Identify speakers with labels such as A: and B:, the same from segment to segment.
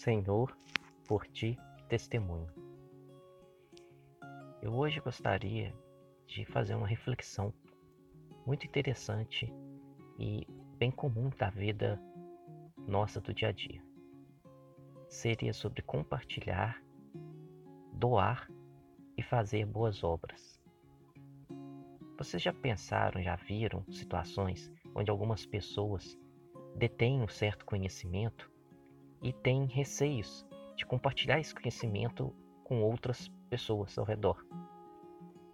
A: Senhor, por ti testemunho. Eu hoje gostaria de fazer uma reflexão muito interessante e bem comum da vida nossa do dia a dia. Seria sobre compartilhar, doar e fazer boas obras. Vocês já pensaram, já viram situações onde algumas pessoas detêm um certo conhecimento e têm receios de compartilhar esse conhecimento com outras pessoas ao redor.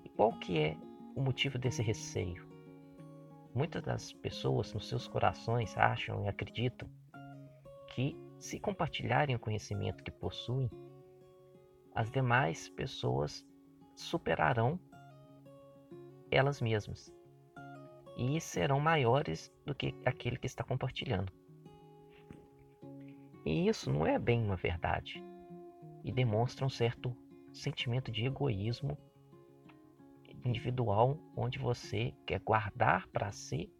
A: E qual que é o motivo desse receio? Muitas das pessoas nos seus corações acham e acreditam que se compartilharem o conhecimento que possuem, as demais pessoas superarão elas mesmas e serão maiores do que aquele que está compartilhando. E isso não é bem uma verdade e demonstra um certo sentimento de egoísmo individual, onde você quer guardar para si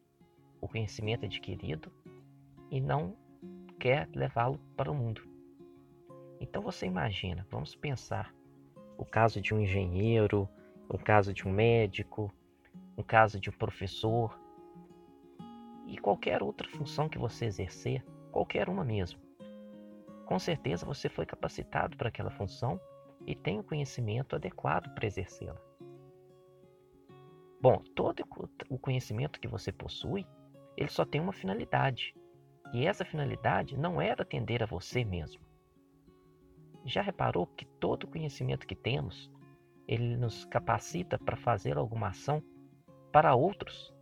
A: o conhecimento adquirido e não quer levá-lo para o mundo. Então você imagina, vamos pensar o caso de um engenheiro, o caso de um médico, o caso de um professor e qualquer outra função que você exercer, qualquer uma mesmo com certeza você foi capacitado para aquela função e tem o conhecimento adequado para exercê-la. Bom, todo o conhecimento que você possui, ele só tem uma finalidade. E essa finalidade não era atender a você mesmo. Já reparou que todo o conhecimento que temos, ele nos capacita para fazer alguma ação para outros?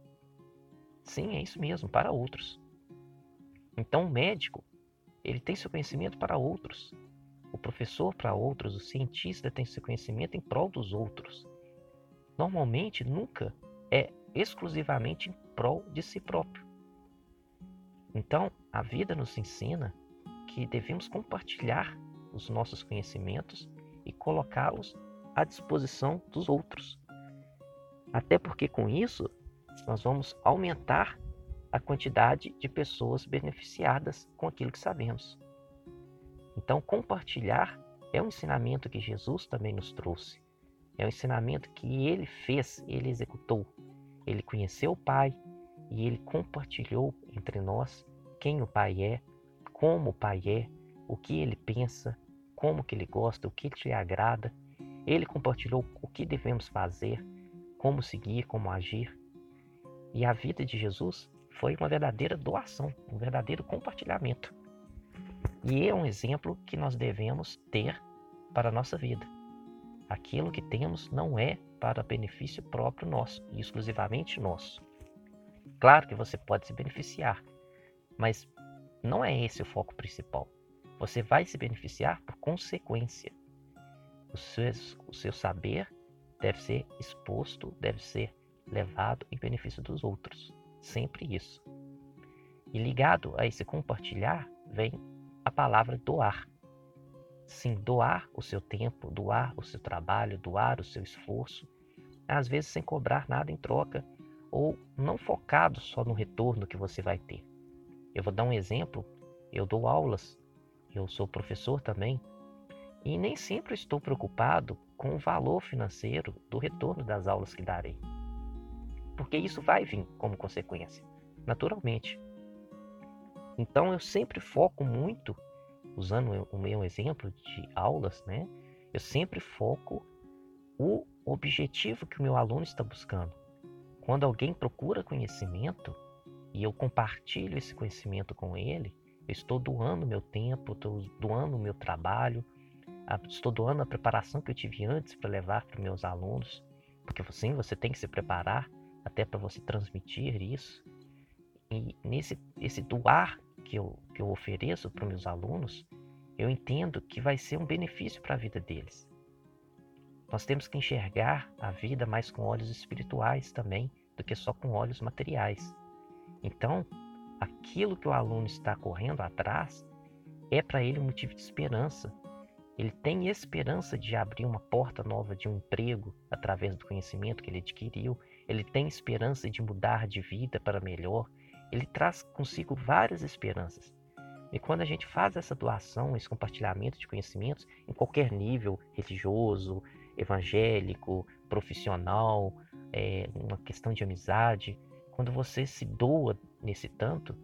A: Sim, é isso mesmo, para outros. Então, o médico, ele tem seu conhecimento para outros. O professor para outros, o cientista tem seu conhecimento em prol dos outros. Normalmente, nunca é exclusivamente em prol de si próprio. Então, a vida nos ensina que devemos compartilhar os nossos conhecimentos e colocá-los à disposição dos outros. Até porque com isso nós vamos aumentar a quantidade de pessoas beneficiadas com aquilo que sabemos. Então, compartilhar é um ensinamento que Jesus também nos trouxe. É um ensinamento que ele fez, ele executou. Ele conheceu o Pai e ele compartilhou entre nós quem o Pai é, como o Pai é, o que ele pensa, como que ele gosta, o que lhe agrada. Ele compartilhou o que devemos fazer, como seguir, como agir. E a vida de Jesus foi uma verdadeira doação, um verdadeiro compartilhamento. E é um exemplo que nós devemos ter para a nossa vida. Aquilo que temos não é para benefício próprio nosso e exclusivamente nosso. Claro que você pode se beneficiar, mas não é esse o foco principal. Você vai se beneficiar por consequência. O seu, o seu saber deve ser exposto, deve ser levado em benefício dos outros. Sempre isso. E ligado a esse compartilhar vem a palavra doar. Sim, doar o seu tempo, doar o seu trabalho, doar o seu esforço, às vezes sem cobrar nada em troca ou não focado só no retorno que você vai ter. Eu vou dar um exemplo. Eu dou aulas, eu sou professor também, e nem sempre estou preocupado com o valor financeiro do retorno das aulas que darei porque isso vai vir como consequência, naturalmente. Então eu sempre foco muito, usando o meu exemplo de aulas, né? Eu sempre foco o objetivo que o meu aluno está buscando. Quando alguém procura conhecimento e eu compartilho esse conhecimento com ele, eu estou doando meu tempo, estou doando meu trabalho, estou doando a preparação que eu tive antes para levar para meus alunos, porque sim, você tem que se preparar até para você transmitir isso. E nesse esse doar que eu, que eu ofereço para meus alunos, eu entendo que vai ser um benefício para a vida deles. Nós temos que enxergar a vida mais com olhos espirituais também do que só com olhos materiais. Então, aquilo que o aluno está correndo atrás é para ele um motivo de esperança. Ele tem esperança de abrir uma porta nova de um emprego através do conhecimento que ele adquiriu ele tem esperança de mudar de vida para melhor, ele traz consigo várias esperanças. E quando a gente faz essa doação, esse compartilhamento de conhecimentos, em qualquer nível religioso, evangélico, profissional, é, uma questão de amizade, quando você se doa nesse tanto,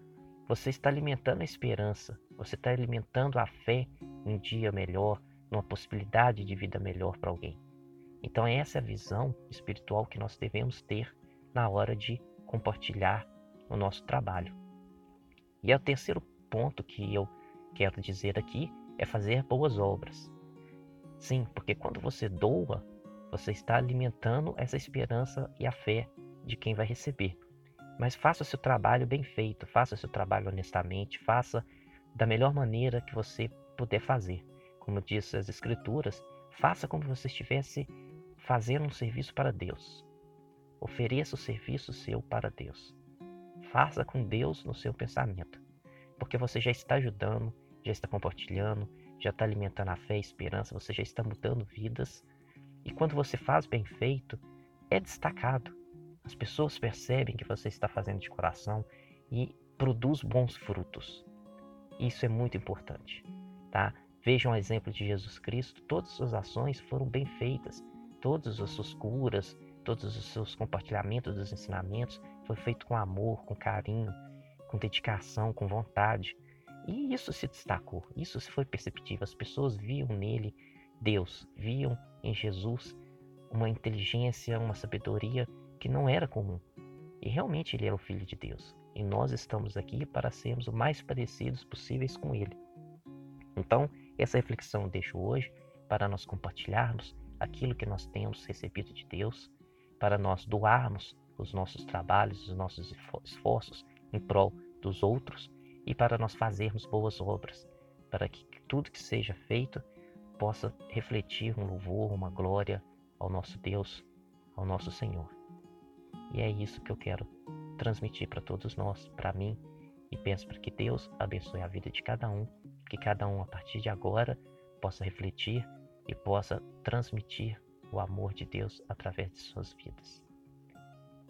A: você está alimentando a esperança, você está alimentando a fé em um dia melhor, numa possibilidade de vida melhor para alguém. Então, essa é a visão espiritual que nós devemos ter na hora de compartilhar o nosso trabalho. E é o terceiro ponto que eu quero dizer aqui é fazer boas obras. Sim, porque quando você doa, você está alimentando essa esperança e a fé de quem vai receber. Mas faça o seu trabalho bem feito, faça o seu trabalho honestamente, faça da melhor maneira que você puder fazer. Como diz as Escrituras, faça como se você estivesse fazendo um serviço para Deus. Ofereça o serviço seu para Deus. Faça com Deus no seu pensamento, porque você já está ajudando, já está compartilhando, já está alimentando a fé a esperança, você já está mudando vidas. E quando você faz bem feito, é destacado. As pessoas percebem que você está fazendo de coração e produz bons frutos. Isso é muito importante, tá? Vejam o exemplo de Jesus Cristo, todas as suas ações foram bem feitas, todas as suas curas, todos os seus compartilhamentos dos ensinamentos foi feito com amor, com carinho, com dedicação, com vontade. E isso se destacou, isso foi perceptível. As pessoas viam nele Deus, viam em Jesus uma inteligência, uma sabedoria que não era comum. E realmente ele era o Filho de Deus. E nós estamos aqui para sermos o mais parecidos possíveis com ele. Então, essa reflexão eu deixo hoje para nós compartilharmos aquilo que nós temos recebido de Deus, para nós doarmos os nossos trabalhos, os nossos esforços em prol dos outros e para nós fazermos boas obras, para que tudo que seja feito possa refletir um louvor, uma glória ao nosso Deus, ao nosso Senhor. E é isso que eu quero transmitir para todos nós, para mim, e penso para que Deus abençoe a vida de cada um, que cada um a partir de agora possa refletir e possa transmitir o amor de Deus através de suas vidas.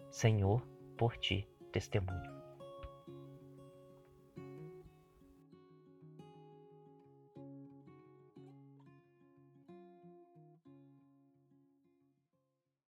A: Senhor, por ti testemunho.